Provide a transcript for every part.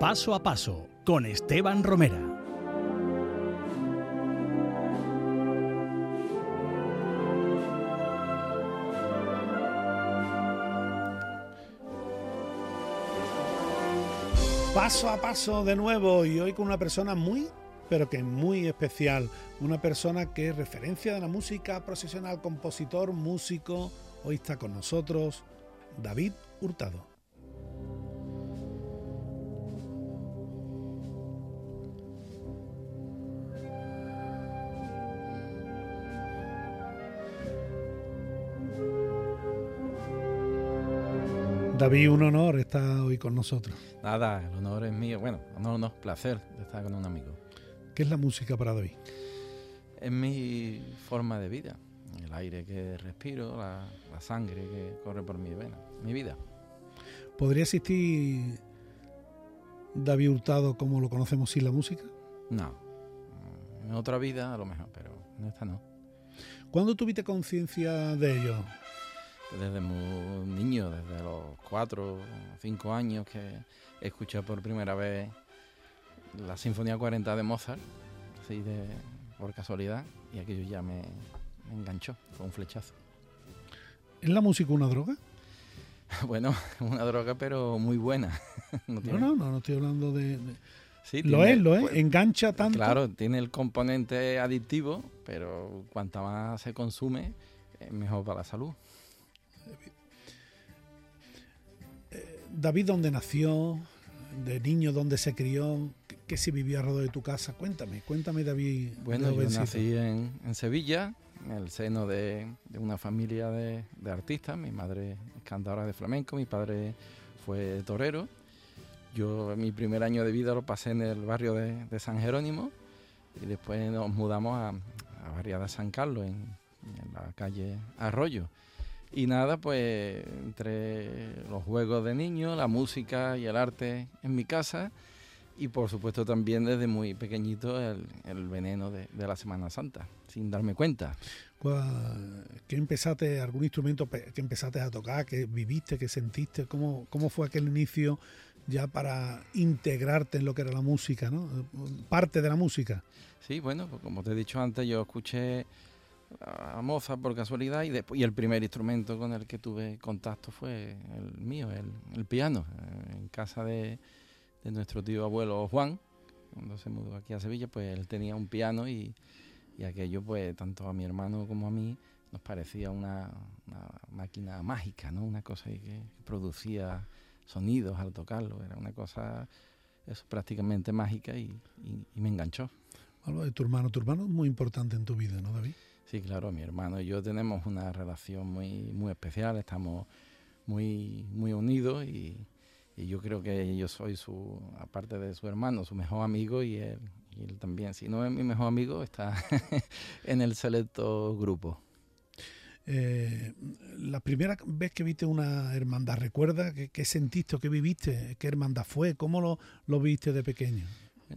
Paso a paso con Esteban Romera. Paso a paso de nuevo y hoy con una persona muy, pero que muy especial. Una persona que es referencia de la música profesional, compositor, músico. Hoy está con nosotros David Hurtado. David, un honor estar hoy con nosotros. Nada, el honor es mío. Bueno, honor no, placer de estar con un amigo. ¿Qué es la música para David? Es mi forma de vida, el aire que respiro, la, sangre que corre por mi vena, mi vida. ¿Podría existir David Hurtado como lo conocemos sin la música? No, en otra vida a lo mejor, pero en esta no. ¿Cuándo tuviste conciencia de ello? Desde muy niño, desde los cuatro o cinco años que escuché por primera vez la Sinfonía 40 de Mozart, así de por casualidad, y aquello ya me, enganchó, fue un flechazo. ¿Es la música una droga? bueno, una droga pero muy buena. no, no, no, no, estoy hablando de... Sí, lo es, lo es, pues, engancha tanto. Claro, tiene el componente adictivo, pero cuanta más se consume, es mejor para la salud. David, ¿dónde nació? De niño, ¿dónde se crió? ¿Qué, se vivía alrededor de tu casa? Cuéntame, cuéntame, David. Bueno, yo nací en, Sevilla, en el seno de, una familia de, artistas. Mi madre es cantadora de flamenco, mi padre fue torero. Yo mi primer año de vida lo pasé en el barrio de, San Jerónimo y después nos mudamos a, a Barriada San Carlos, en, en la calle Arroyo. Y nada, pues entre los juegos de niños, la música y el arte en mi casa y por supuesto también desde muy pequeñito el, veneno de, la Semana Santa, sin darme cuenta. ¿Qué empezaste, algún instrumento que empezaste a tocar, que viviste, que sentiste? ¿Cómo, cómo fue aquel inicio ya para integrarte en lo que era la música, ¿no? parte de la música? Sí, bueno, pues como te he dicho antes, yo escuché a Mozart por casualidad y, después, y el primer instrumento con el que tuve contacto fue el mío, el, piano, eh, en casa de, nuestro tío abuelo Juan, cuando se mudó aquí a Sevilla, pues él tenía un piano y, aquello pues tanto a mi hermano como a mí nos parecía una, máquina mágica, ¿no? Una cosa que, producía sonidos al tocarlo, era una cosa eso, prácticamente mágica y, me enganchó. De tu hermano, tu hermano es muy importante en tu vida, ¿no, David? Sí, claro, mi hermano y yo tenemos una relación muy, muy especial, estamos muy, muy unidos y, yo creo que yo soy su, aparte de su hermano, su mejor amigo y él, y él también. Si no es mi mejor amigo, está en el selecto grupo. Eh, la primera vez que viste una hermandad, ¿recuerda qué, sentiste o qué viviste? ¿Qué hermandad fue? ¿Cómo lo, lo viste de pequeño?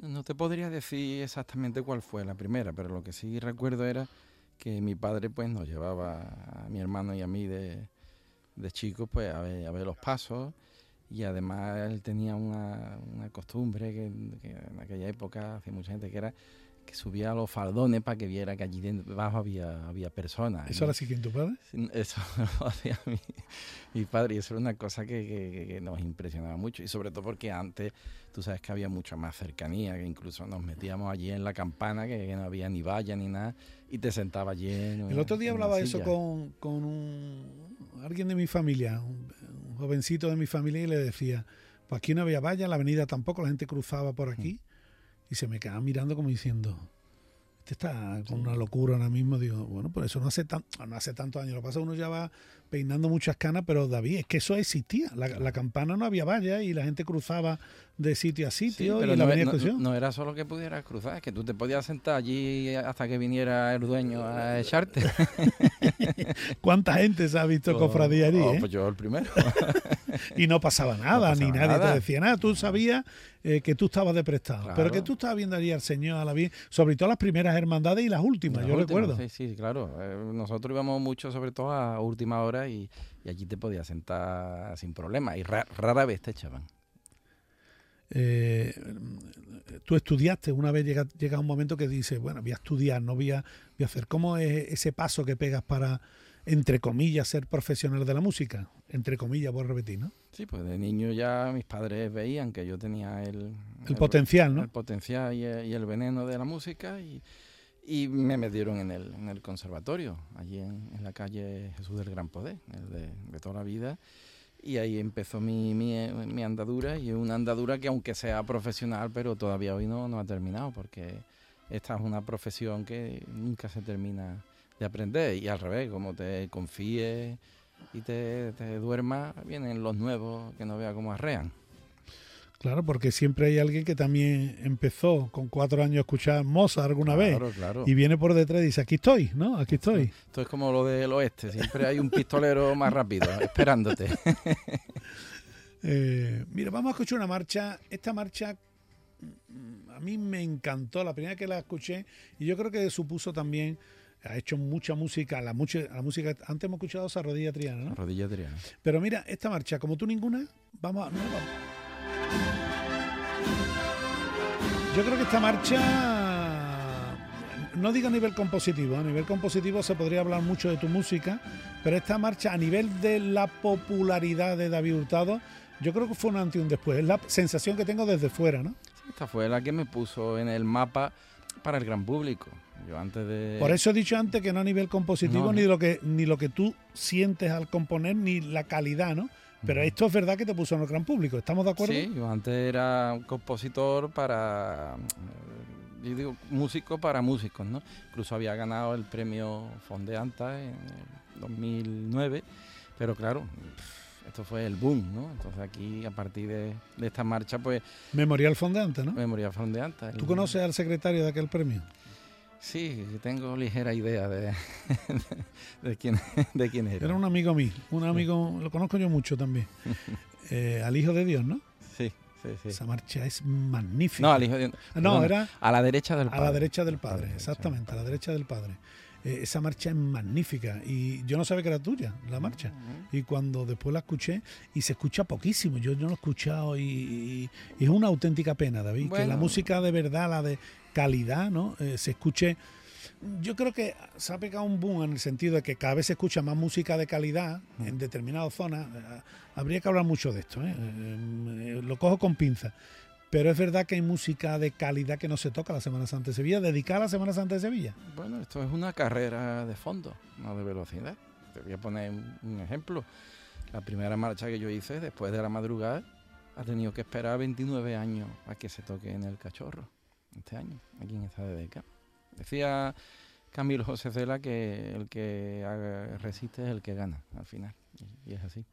no te podría decir exactamente cuál fue la primera, pero lo que sí recuerdo era que mi padre pues nos llevaba a mi hermano y a mí de, de chicos pues a ver, a ver los pasos. Y además él tenía una, una costumbre que, en aquella época hacía mucha gente que era que subía a los faldones para que viera que allí debajo había, había personas. ¿Eso lo hacía tu padre? Eso lo hacía mi, padre y eso era una cosa que, que, nos impresionaba mucho y sobre todo porque antes tú sabes que había mucha más cercanía, que incluso nos metíamos allí en la campana, que, no había ni valla ni nada y te sentaba allí. El otro día hablaba eso con, con un, alguien de mi familia, un, jovencito de mi familia y le decía, pues aquí no había valla, la avenida tampoco, la gente cruzaba por aquí. Y se me quedaba mirando como diciendo, este está con una locura ahora mismo. Digo, bueno, por eso no hace, tan, no hace tantos años. Lo que pasa uno ya va peinando muchas canas, pero David, es que eso existía. La, campana no había valla y la gente cruzaba de sitio a sitio. pero no, no, era solo que pudieras cruzar, es que tú te podías sentar allí hasta que viniera el dueño a echarte. ¿Cuánta gente se ha visto cofradía allí? Oh, eh? Pues yo el primero. y no pasaba nada, ni nadie te decía nada. Tú sabías eh, que tú estabas de prestado, pero que tú estabas viendo allí al Señor, a la sobre todo las primeras hermandades y las últimas, yo recuerdo. Sí, sí, claro. Eh, nosotros íbamos mucho, sobre todo a última hora, y, allí te podías sentar sin problema, y rara vez te echaban. eh, tú estudiaste, una vez llega, llega un momento que dices, bueno, voy a estudiar, no voy a, voy a hacer. ¿Cómo es ese paso que pegas para, entre comillas, ser profesional de la música? Entre comillas, voy a repetir, ¿no? Sí, pues de niño ya mis padres veían que yo tenía el... El, potencial, ¿no? El potencial y el, veneno de la música y, y me metieron en el, en el conservatorio, allí en, en, la calle Jesús del Gran Poder, el de, de toda la vida y ahí empezó mi, mi, andadura y una andadura que aunque sea profesional, pero todavía hoy no, no ha terminado porque esta es una profesión que nunca se termina de aprender y al revés, como te confíes y te, te duermas, vienen los nuevos que no vea cómo arrean. Claro, porque siempre hay alguien que también empezó con cuatro años a escuchar Mozart alguna vez. Y viene por detrás y dice, aquí estoy, ¿no? Aquí estoy. Esto es como lo del oeste, siempre hay un pistolero más rápido, esperándote. Eh, mira, vamos a escuchar una marcha. Esta marcha mm, a mí me encantó, la primera que la escuché, y yo creo que supuso también ha hecho mucha música, la, mucha, la música, antes hemos escuchado esa rodilla triana, ¿no? Rodilla triana. Pero mira, esta marcha, como tú ninguna, vamos a... No, vamos. Yo creo que esta marcha, no digo a nivel compositivo, a nivel compositivo se podría hablar mucho de tu música, pero esta marcha a nivel de la popularidad de David Hurtado, yo creo que fue un antes y un después. Es la sensación que tengo desde fuera, ¿no? esta fue la que me puso en el mapa para el gran público. Yo antes de... Por eso he dicho antes que no a nivel compositivo, Ni, lo que, ni lo que tú sientes al componer, ni la calidad, ¿no? Pero esto es verdad que te puso en el gran público, ¿estamos de acuerdo? Sí, yo antes era un compositor para, eh, yo digo, músico para músicos, ¿no? Incluso había ganado el premio Fondeanta en 2009, pero claro, esto fue el boom, ¿no? Entonces aquí, a partir de, esta marcha, pues... Memorial Fondeanta, ¿no? Memorial Fondeanta. ¿Tú conoces al secretario de aquel premio? Sí, tengo ligera idea de, de, quién, de quién era. Era un amigo mío, un amigo, lo conozco yo mucho también. Eh, al Hijo de Dios, ¿no? Sí, sí, sí. Esa marcha es magnífica. No, al Hijo de Dios. No, era... A la derecha del Padre. A la derecha del Padre, exactamente, a la derecha del Padre. Eh, esa marcha es magnífica y yo no sabía que era tuya, la marcha. Y cuando después la escuché, y se escucha poquísimo, yo, no lo he escuchado y, es una auténtica pena, David, que la música de verdad, la de calidad, ¿no? Eh, se escuche. Yo creo que se ha pegado un boom en el sentido de que cada vez se escucha más música de calidad mm. en determinadas zonas. Eh, habría que hablar mucho de esto, ¿eh? lo cojo con pinza. Pero es verdad que hay música de calidad que no se toca la Semana Santa de Sevilla, dedicada a la Semana Santa de Sevilla. Bueno, esto es una carrera de fondo, no de velocidad. Te voy a poner un ejemplo. La primera marcha que yo hice después de la madrugada ha tenido que esperar 29 años a que se toque en el cachorro este año, aquí en esta DDK. Decía Camilo José Cela que el que resiste es el que gana al final, y, es así.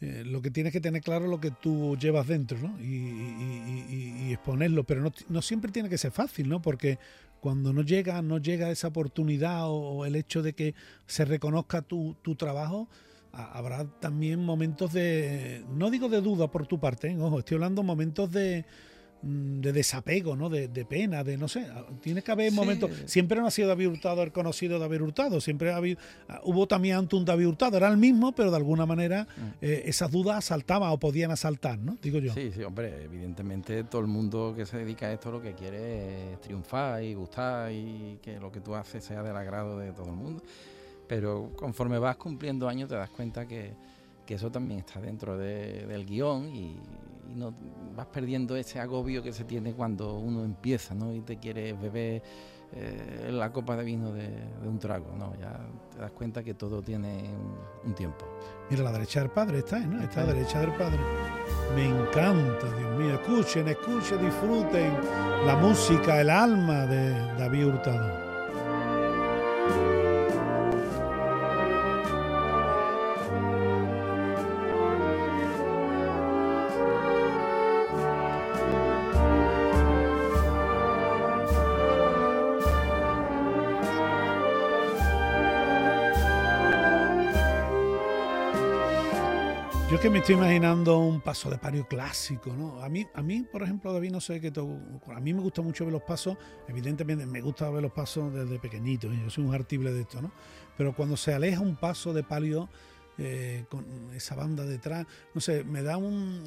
Eh, lo que tienes que tener claro es lo que tú llevas dentro ¿no? y, exponerlo, pero no, siempre tiene que ser fácil, ¿no? porque cuando no llega, no llega esa oportunidad o, el hecho de que se reconozca tu, trabajo, habrá también momentos de, no digo de duda por tu parte, ¿eh? ojo, estoy hablando momentos de, de desapego, ¿no? De, pena, de no sé. Tiene que haber momentos. Siempre no ha sido David Hurtado el conocido David Hurtado. Siempre ha habido, ah, hubo también ante un David Hurtado. Era el mismo, pero de alguna manera mm. eh, esas dudas asaltaban o podían asaltar, ¿no? Digo yo. Sí, sí, hombre. Evidentemente todo el mundo que se dedica a esto lo que quiere es triunfar y gustar y que lo que tú haces sea del agrado de todo el mundo. Pero conforme vas cumpliendo años te das cuenta que, eso también está dentro del guion y, y no vas perdiendo ese agobio que se tiene cuando uno empieza, ¿no? Y te quiere beber eh, la copa de vino de, un trago, ¿no? Ya te das cuenta que todo tiene un, tiempo. Mira, la derecha del padre está, ¿no? Está a la derecha del padre. Me encanta, Dios mío. Escuchen, escuchen, disfruten la música, el alma de David Hurtado. Es que me estoy imaginando un paso de pario clásico, ¿no? A mí, a mí por ejemplo, David, no sé qué a mí me gusta mucho ver los pasos, evidentemente me gusta ver los pasos desde pequeñito, yo soy un artible de esto, ¿no? Pero cuando se aleja un paso de palio eh, con esa banda detrás, no sé, me da un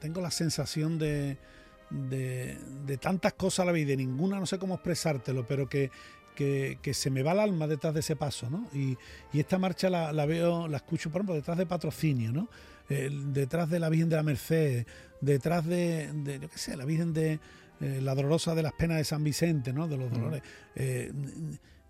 tengo la sensación de, de, de, tantas cosas a la vida y ninguna no sé cómo expresártelo, pero que, que, se me va el alma detrás de ese paso, ¿no? Y, esta marcha la, veo, la escucho, por ejemplo, detrás de Patrocinio, ¿no? detrás de la Virgen de la Merced, detrás de, yo qué sé, la Virgen de eh, la Dolorosa de las Penas de San Vicente, ¿no? De los dolores. Eh,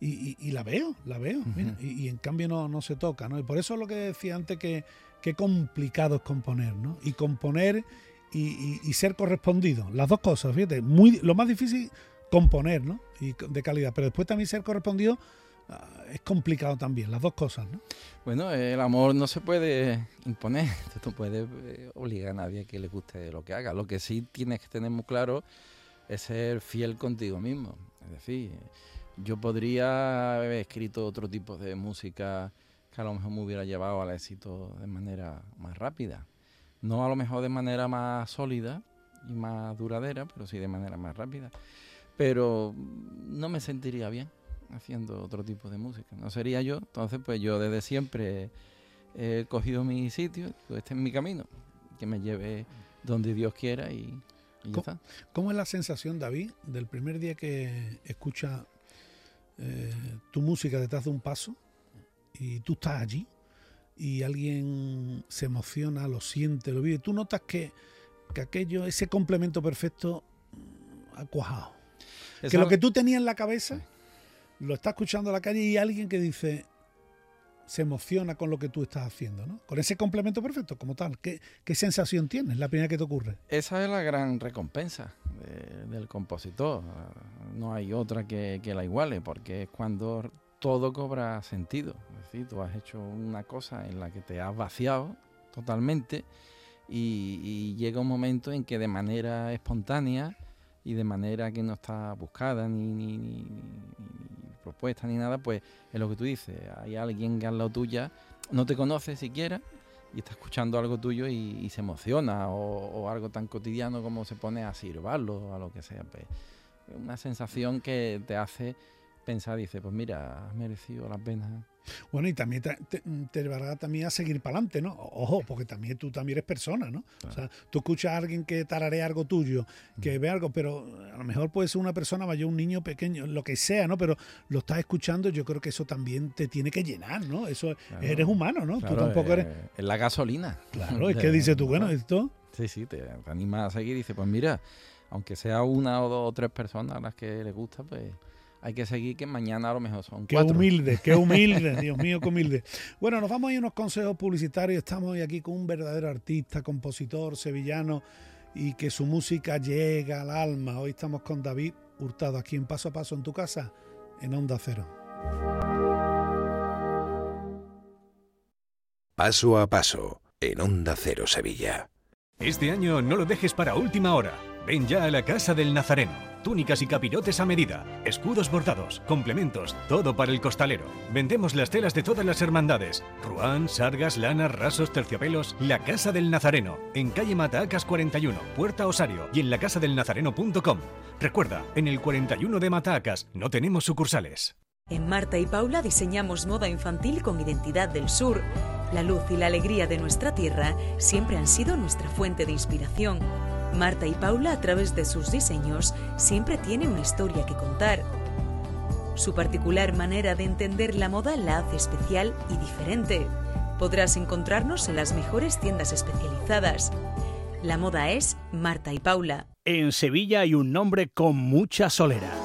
y, la veo, la veo, y, en cambio no, no se toca, ¿no? Y por eso lo que decía antes que qué complicado es componer, ¿no? Y componer y, ser correspondido, las dos cosas, fíjate, muy, lo más difícil componer, ¿no? Y de calidad, pero después también ser correspondido ah, es complicado también, las dos cosas, ¿no? Bueno, el amor no se puede imponer, no puede eh, obligar a nadie a que le guste lo que haga. Lo que sí tienes que tener muy claro es ser fiel contigo mismo. Es decir, yo podría haber escrito otro tipo de música que a lo mejor me hubiera llevado al éxito de manera más rápida. No a lo mejor de manera más sólida y más duradera, pero sí de manera más rápida. Pero no me sentiría bien haciendo otro tipo de música. No sería yo. Entonces, pues yo desde siempre he cogido mi sitio, este es mi camino, que me lleve donde Dios quiera y, ya está. ¿Cómo es la sensación, David, del primer día que escucha eh, tu música detrás de un paso y tú estás allí y alguien se emociona, lo siente, lo vive, tú notas que, que aquello, ese complemento perfecto ha cuajado. Que lo que tú tenías en la cabeza lo está escuchando a la calle y alguien que dice, se emociona con lo que tú estás haciendo, ¿no? Con ese complemento perfecto, como tal. ¿Qué, qué sensación tienes? La primera que te ocurre. Esa es la gran recompensa del compositor. No hay otra que, que, la iguale, porque es cuando todo cobra sentido. Es decir, tú has hecho una cosa en la que te has vaciado totalmente y, llega un momento en que de manera espontánea y de manera que no está buscada ni, ni, ni, propuesta ni nada, pues es lo que tú dices. Hay alguien que al lado tuya no te conoce siquiera y está escuchando algo tuyo y, se emociona o, algo tan cotidiano como se pone a sirvarlo o a lo que sea. Pues, una sensación que te hace pensar, dice, pues mira, has merecido la pena. Bueno, y también te, te, llevará también a seguir para adelante, ¿no? Ojo, porque también tú también eres persona, ¿no? O sea, tú escuchas a alguien que tararea algo tuyo, que mm. ve algo, pero a lo mejor puede ser una persona mayor, un niño pequeño, lo que sea, ¿no? Pero lo estás escuchando, yo creo que eso también te tiene que llenar, ¿no? Eso eres humano, ¿no? tú tampoco eres. Es la gasolina. Claro, es que dices tú, bueno, esto. Sí, sí, te, te anima a seguir y dices, pues mira, aunque sea una o dos o tres personas a las que le gusta, pues hay que seguir que mañana a lo mejor son qué humilde, qué humilde, Dios mío, qué humilde. Bueno, nos vamos a ir a unos consejos publicitarios. Estamos hoy aquí con un verdadero artista, compositor, sevillano y que su música llega al alma. Hoy estamos con David Hurtado aquí en Paso a Paso en tu casa, en Onda Cero. Paso a Paso, en Onda Cero Sevilla. Este año no lo dejes para última hora. Ven ya a la Casa del Nazareno túnicas y capirotes a medida, escudos bordados, complementos, todo para el costalero. Vendemos las telas de todas las hermandades, ruán, sargas, lanas, rasos, terciopelos. La Casa del Nazareno, en calle Matacas 41, Puerta Osario y en lacasadelnazareno.com. Recuerda, en el 41 de Matacas no tenemos sucursales. En Marta y Paula diseñamos moda infantil con identidad del sur. La luz y la alegría de nuestra tierra siempre han sido nuestra fuente de inspiración. Marta y Paula, a través de sus diseños, siempre tienen una historia que contar. Su particular manera de entender la moda la hace especial y diferente. Podrás encontrarnos en las mejores tiendas especializadas. La moda es Marta y Paula. En Sevilla hay un nombre con mucha solera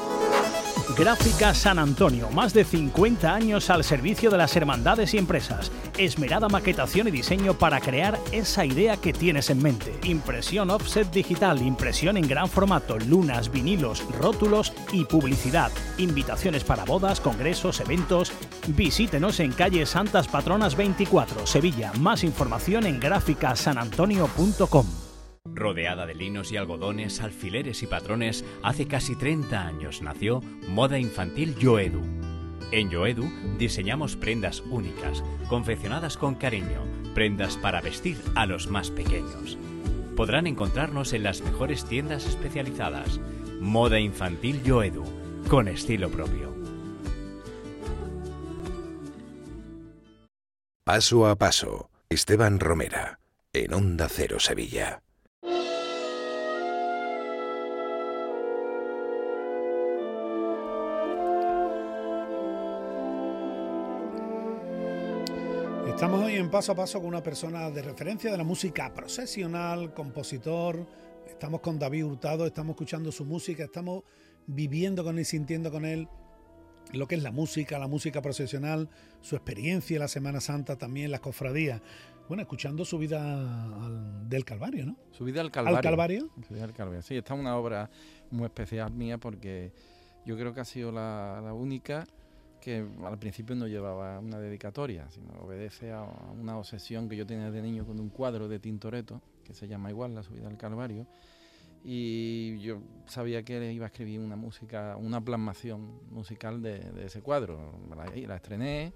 Gráfica San Antonio, más de 50 años al servicio de las hermandades y empresas. Esmerada maquetación y diseño para crear esa idea que tienes en mente. Impresión offset digital, impresión en gran formato, lunas, vinilos, rótulos y publicidad. Invitaciones para bodas, congresos, eventos. Visítenos en calle Santas Patronas 24, Sevilla. Más información en gráficasanantonio.com. Rodeada de linos y algodones, alfileres y patrones, hace casi 30 años nació Moda Infantil Yoedu. En Yoedu diseñamos prendas únicas, confeccionadas con cariño, prendas para vestir a los más pequeños. Podrán encontrarnos en las mejores tiendas especializadas. Moda Infantil Yoedu, con estilo propio. Paso a paso, Esteban Romera, en Onda Cero Sevilla. Estamos hoy en paso a paso con una persona de referencia de la música procesional, compositor. Estamos con David Hurtado, estamos escuchando su música, estamos viviendo con él, sintiendo con él lo que es la música, la música procesional, su experiencia en la Semana Santa también, las cofradías. Bueno, escuchando su vida del Calvario, ¿no? Su vida al Calvario. ¿Al Calvario? Su vida al Calvario. Sí, esta es una obra muy especial mía porque yo creo que ha sido la, la única al principio no llevaba una dedicatoria, sino obedece a una obsesión que yo tenía de niño con un cuadro de Tintoretto, que se llama igual La subida al Calvario, y yo sabía que iba a escribir una música, una plasmación musical de, ese cuadro. La, la, estrené,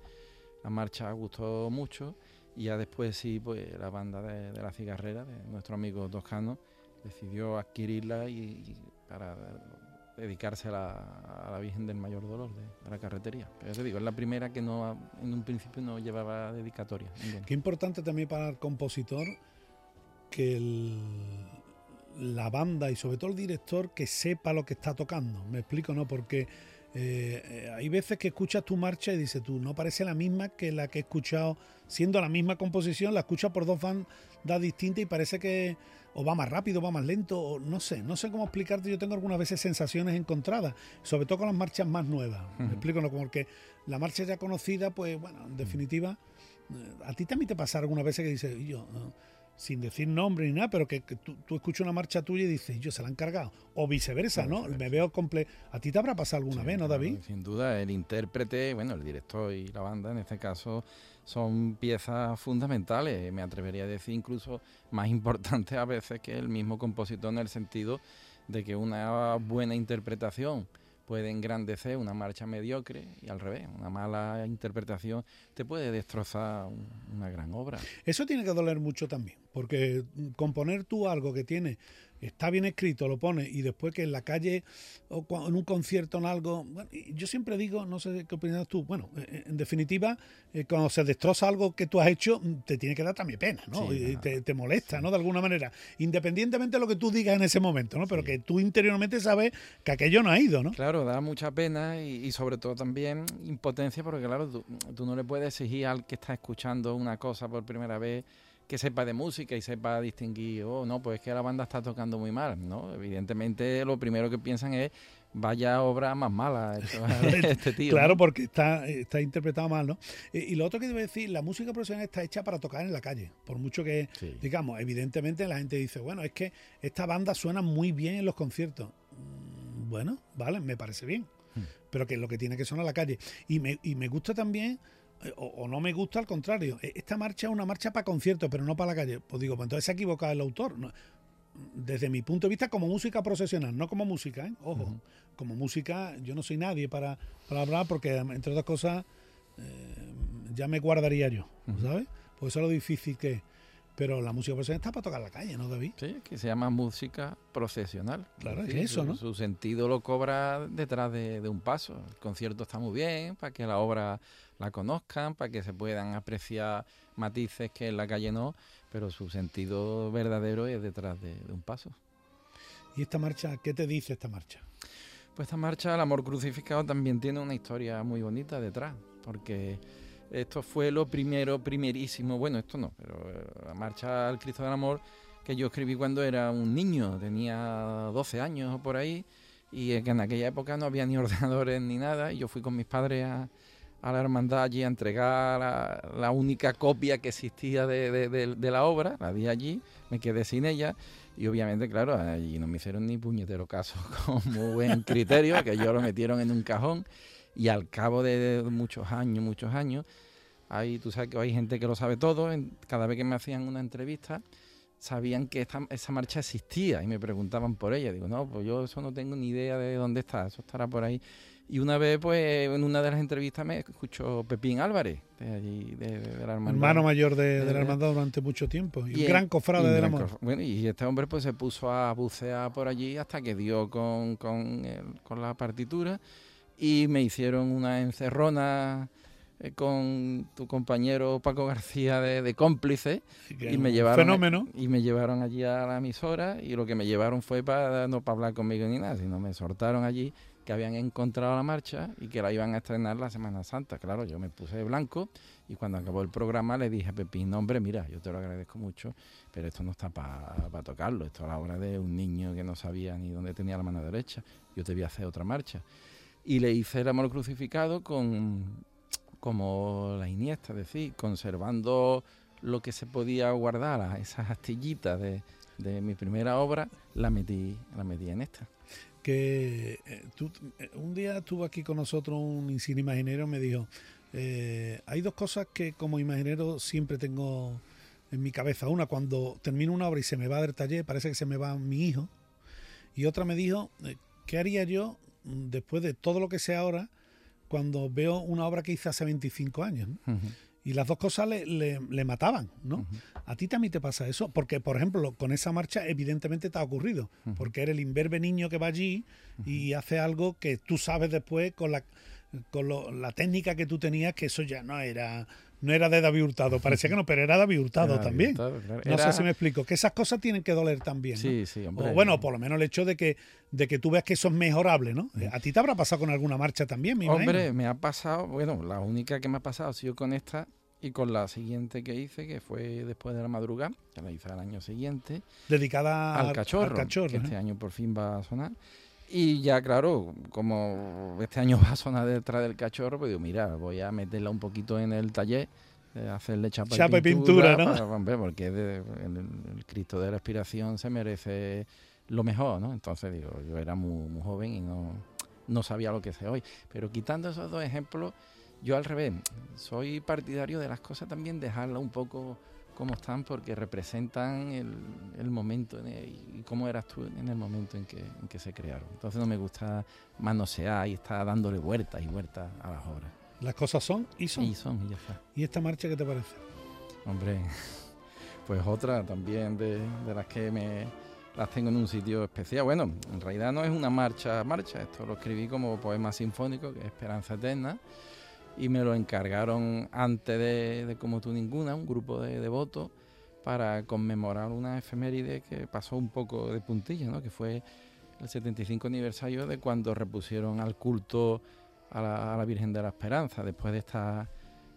la marcha gustó mucho, y ya después sí, pues la banda de, la cigarrera, de nuestro amigo Toscano, decidió adquirirla y para dedicarse a la, Virgen del Mayor Dolor de, la carretería. Pero te digo, es la primera que no en un principio no llevaba dedicatoria. Qué importante también para el compositor que la banda y sobre todo el director que sepa lo que está tocando. Me explico, ¿no? Porque eh, hay veces que escuchas tu marcha y dices tú, no parece la misma que la que he escuchado, siendo la misma composición, la escuchas por dos bandas distintas y parece que o va más rápido, va más lento, o no sé, no sé cómo explicarte, yo tengo algunas veces sensaciones encontradas, sobre todo con las marchas más nuevas, me explico, ¿no? como que la marcha ya conocida, pues bueno, en definitiva, eh, a ti también te pasa algunas veces que dices, yo sin decir nombre ni nada, pero que, tú, escuchas una marcha tuya y dices, yo se la han cargado. O viceversa, ¿no? Me veo completo. ¿A ti te habrá pasado alguna vez, no, David? sin duda, el intérprete, bueno, el director y la banda en este caso son piezas fundamentales, me atrevería a decir incluso más importantes a veces que el mismo compositor en el sentido de que una buena interpretación puede engrandecer una marcha mediocre y al revés, una mala interpretación te puede destrozar una gran obra. Eso tiene que doler mucho también, porque componer tú algo que tiene está bien escrito, lo pone, y después que en la calle o en un concierto en algo, yo siempre digo, no sé qué opinas tú, bueno, eh, eh, en definitiva, eh, cuando se destroza algo que tú has hecho, mm, te tiene que dar también pena, ¿no? y te, molesta, ¿no? De alguna manera, independientemente de lo que tú digas en ese momento, ¿no? Pero que tú interiormente sabes que aquello no ha ido, ¿no? Claro, da mucha pena y, sobre todo también impotencia, porque claro, tú, tú no le puedes exigir al que está escuchando una cosa por primera vez que sepa de música y sepa distinguir, oh, no, pues es que la banda está tocando muy mal, ¿no? Evidentemente lo primero que piensan es, vaya obra más mala este tío. Claro, porque está, está interpretado mal, ¿no? Y, lo otro que debo decir, la música profesional está hecha para tocar en la calle, por mucho que, digamos, evidentemente la gente dice, bueno, es que esta banda suena muy bien en los conciertos. Mm, bueno, vale, me parece bien, hmm. pero que lo que tiene que sonar la calle. Y me, y me gusta también eh, o, no me gusta, al contrario. E, esta marcha es una marcha para conciertos, pero no para la calle. Pues digo, pues entonces se ha equivocado el autor. desde mi punto de vista, como música profesional, no como música, ¿eh? ojo. Como música, yo no soy nadie para, hablar, porque entre otras cosas, eh, ya me guardaría yo, ¿sabes? Pues eso es lo difícil que pero la música profesional está para tocar la calle, ¿no, David? Sí, que se llama música procesional. Claro, es eso, ¿no? Su sentido lo cobra detrás de, un paso. El concierto está muy bien, para que la obra la conozcan, para que se puedan apreciar matices que en la calle no, pero su sentido verdadero es detrás de, de un paso. ¿Y esta marcha, qué te dice esta marcha? Pues esta marcha, el amor crucificado, también tiene una historia muy bonita detrás, porque esto fue lo primero, primerísimo, bueno, esto no, pero eh, la marcha al Cristo del Amor que yo escribí cuando era un niño, tenía 12 años o por ahí, y que en aquella época no había ni ordenadores ni nada, y yo fui con mis padres a, la hermandad allí a entregar la, única copia que existía de, la obra, la di allí, me quedé sin ella, y obviamente, claro, allí no me hicieron ni puñetero caso con muy buen criterio, que yo lo metieron en un cajón y al cabo de muchos años, muchos años, tú sabes que hay gente que lo sabe todo, cada vez que me hacían una entrevista, sabían que esta, esa marcha existía y me preguntaban por ella. Digo, no, pues yo eso no tengo ni idea de dónde está, eso estará por ahí. Y una vez, pues, en una de las entrevistas me escuchó Pepín Álvarez, de allí, de, la hermandad. Hermano mayor de, la hermandad durante mucho tiempo. Y, un gran cofrade del amor. bueno, y este hombre, pues, se puso a bucear por allí hasta que dio con, con, con la partitura y me hicieron una encerrona eh, con tu compañero Paco García de, cómplice y me llevaron fenómeno. y me llevaron allí a la emisora y lo que me llevaron fue para no para hablar conmigo ni nada sino me soltaron allí que habían encontrado la marcha y que la iban a estrenar la Semana Santa. Claro, yo me puse de blanco y cuando acabó el programa le dije a Pepín, hombre, mira, yo te lo agradezco mucho, pero esto no está para tocarlo, esto es la obra de un niño que no sabía ni dónde tenía la mano derecha, yo te voy a hacer otra marcha. Y le hice el amor crucificado con como la Iniesta, es decir, conservando lo que se podía guardar, esas astillitas de, de mi primera obra, la metí, la metí en esta que eh, eh, un día estuvo aquí con nosotros un insigne imaginero, me dijo, eh, hay dos cosas que como imaginero siempre tengo en mi cabeza. Una, cuando termino una obra y se me va del taller, parece que se me va mi hijo. Y otra me dijo, ¿qué haría yo mm, después de todo lo que sé ahora cuando veo una obra que hice hace 25 años? Y las dos cosas le, le, mataban, ¿no? A ti también te pasa eso, porque, por ejemplo, con esa marcha evidentemente te ha ocurrido, porque eres el imberbe niño que va allí y hace algo que tú sabes después con la, con la técnica que tú tenías, que eso ya no era no era de David Hurtado, parecía que no, pero era David Hurtado también. No sé si me explico, que esas cosas tienen que doler también. Sí, sí, hombre. O bueno, por lo menos el hecho de que, de que tú veas que eso es mejorable, ¿no? A ti te habrá pasado con alguna marcha también, mi Hombre, me ha pasado, bueno, la única que me ha pasado ha sido con esta y con la siguiente que hice, que fue después de la madrugada, que la hice al año siguiente. Dedicada al cachorro, que este año por fin va a sonar. Y ya, claro, como este año va a sonar detrás del cachorro, pues digo, mira, voy a meterla un poquito en el taller, eh, hacerle chapa, chapa y pintura, ¿no? porque el, Cristo de la Respiración se merece lo mejor, ¿no? Entonces, digo, yo era muy, muy joven y no, no sabía lo que sé hoy. Pero quitando esos dos ejemplos, yo al revés, soy partidario de las cosas también dejarlas un poco como están porque representan el, momento y cómo eras tú en el momento en que, en que se crearon. Entonces no me gusta manosear y estar dándole vueltas y vueltas a las obras. Las cosas son y son. Y son, y ya está. ¿Y esta marcha qué te parece? Hombre, pues otra también de, de las que me las tengo en un sitio especial. Bueno, en realidad no es una marcha, marcha, esto lo escribí como poema sinfónico, que es Esperanza Eterna y me lo encargaron antes de, Como tú ninguna, un grupo de devotos, para conmemorar una efeméride que pasó un poco de puntilla, ¿no? que fue el 75 aniversario de cuando repusieron al culto a la, Virgen de la Esperanza, después de esta,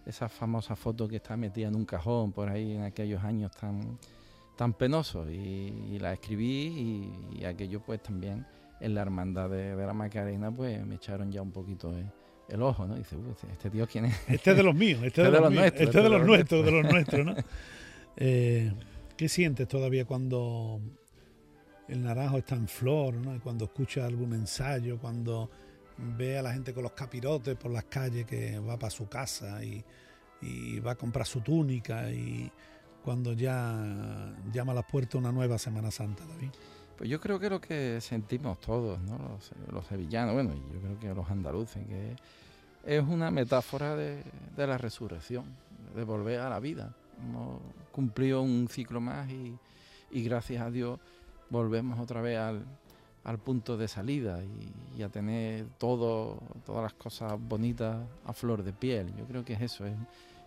esa famosa foto que está metida en un cajón por ahí en aquellos años tan, tan penosos. Y, la escribí y, aquello pues también en la hermandad de, la Macarena pues me echaron ya un poquito de el ojo, ¿no? dice, este, este tío quién es. Este es de los míos, este, es de, los, nuestros. Este es de los nuestros, de los nuestros, ¿no? Eh, ¿Qué sientes todavía cuando el naranjo está en flor, ¿no? Y cuando escucha algún ensayo, cuando ve a la gente con los capirotes por las calles que va para su casa y, va a comprar su túnica y cuando ya llama a las puertas una nueva Semana Santa, David. Pues yo creo que lo que sentimos todos, ¿no? los, sevillanos, bueno, y yo creo que los andaluces, que es una metáfora de, la resurrección, de volver a la vida. Hemos cumplido un ciclo más y, gracias a Dios volvemos otra vez al, punto de salida y, a tener todo, todas las cosas bonitas a flor de piel. Yo creo que es eso, es,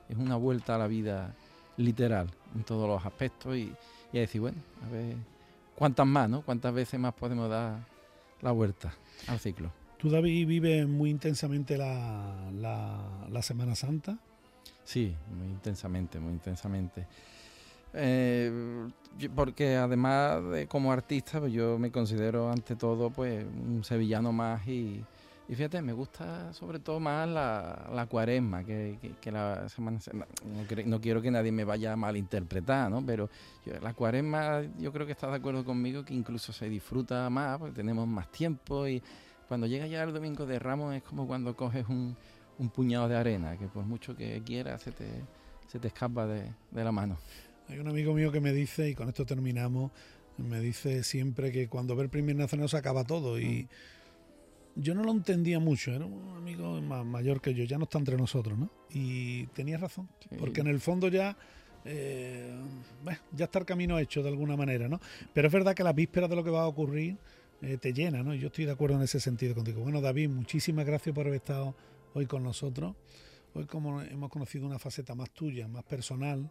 es una vuelta a la vida literal en todos los aspectos y, y a decir, bueno, a ver cuántas más, ¿no? ¿Cuántas veces más podemos dar la vuelta al ciclo? ¿Tú, David, vives muy intensamente la, la, Semana Santa? Sí, muy intensamente, muy intensamente. Eh, porque además de como artista, pues yo me considero ante todo pues un sevillano más y, y fíjate, me gusta sobre todo más la, la cuaresma que, la semana. No, no, quiero que nadie me vaya a malinterpretar, ¿no? Pero la cuaresma, yo creo que estás de acuerdo conmigo que incluso se disfruta más, porque tenemos más tiempo y cuando llega ya el domingo de Ramos es como cuando coges un, un puñado de arena, que por mucho que quieras se te, se te escapa de, de la mano. Hay un amigo mío que me dice, y con esto terminamos, me dice siempre que cuando ve el primer nacional se acaba todo y. Mm yo no lo entendía mucho, era un amigo más mayor que yo, ya no está entre nosotros, ¿no? Y tenía razón, porque en el fondo ya, eh, ya está el camino hecho de alguna manera, ¿no? Pero es verdad que la víspera de lo que va a ocurrir eh, te llena, ¿no? Yo estoy de acuerdo en ese sentido contigo. Bueno, David, muchísimas gracias por haber estado hoy con nosotros. Hoy como hemos conocido una faceta más tuya, más personal,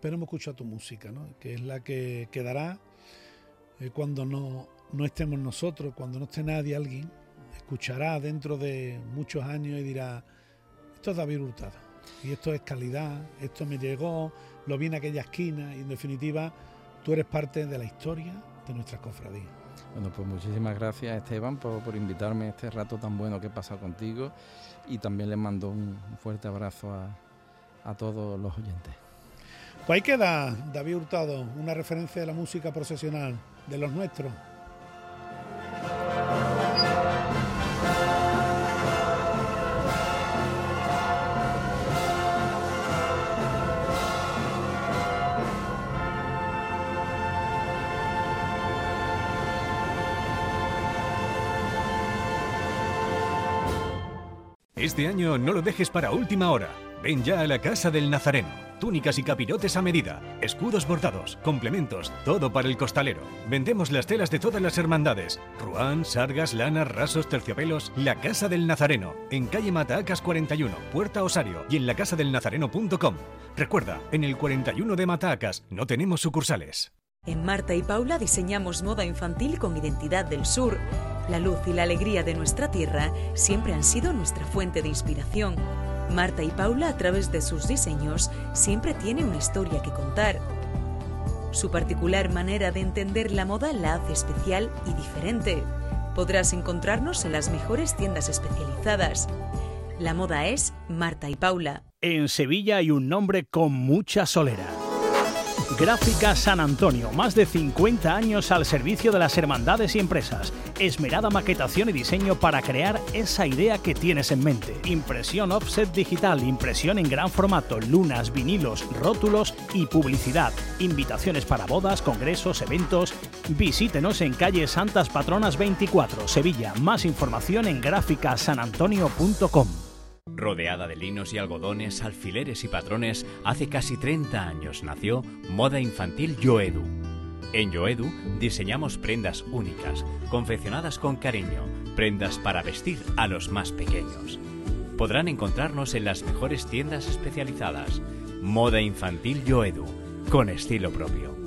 pero hemos escuchado tu música, ¿no? Que es la que quedará eh, cuando no, no estemos nosotros, cuando no esté nadie, alguien escuchará dentro de muchos años y dirá, esto es David Hurtado, y esto es calidad, esto me llegó, lo vi en aquella esquina, y en definitiva, tú eres parte de la historia de nuestras cofradías. Bueno, pues muchísimas gracias Esteban por, por invitarme a este rato tan bueno que he pasado contigo y también les mando un fuerte abrazo a, a todos los oyentes. Pues ahí queda David Hurtado, una referencia de la música profesional de los nuestros. Este año no lo dejes para última hora. Ven ya a la Casa del Nazareno. Túnicas y capirotes a medida, escudos bordados, complementos, todo para el costalero. Vendemos las telas de todas las hermandades. Ruán, sargas, lanas, rasos, terciopelos. La Casa del Nazareno, en calle Matacas 41, Puerta Osario y en lacasadelnazareno.com. Recuerda, en el 41 de Matacas no tenemos sucursales. En Marta y Paula diseñamos moda infantil con identidad del sur. La luz y la alegría de nuestra tierra siempre han sido nuestra fuente de inspiración. Marta y Paula, a través de sus diseños, siempre tiene una historia que contar. Su particular manera de entender la moda la hace especial y diferente. Podrás encontrarnos en las mejores tiendas especializadas. La moda es Marta y Paula. En Sevilla hay un nombre con mucha solera. Gráfica San Antonio, más de 50 años al servicio de las hermandades y empresas. Esmerada maquetación y diseño para crear esa idea que tienes en mente. Impresión offset digital, impresión en gran formato, lunas, vinilos, rótulos y publicidad. Invitaciones para bodas, congresos, eventos. Visítenos en calle Santas Patronas 24, Sevilla. Más información en gráficasanantonio.com. Rodeada de linos y algodones, alfileres y patrones, hace casi 30 años nació Moda Infantil Yoedu. En Yoedu diseñamos prendas únicas, confeccionadas con cariño, prendas para vestir a los más pequeños. Podrán encontrarnos en las mejores tiendas especializadas. Moda Infantil Yoedu, con estilo propio.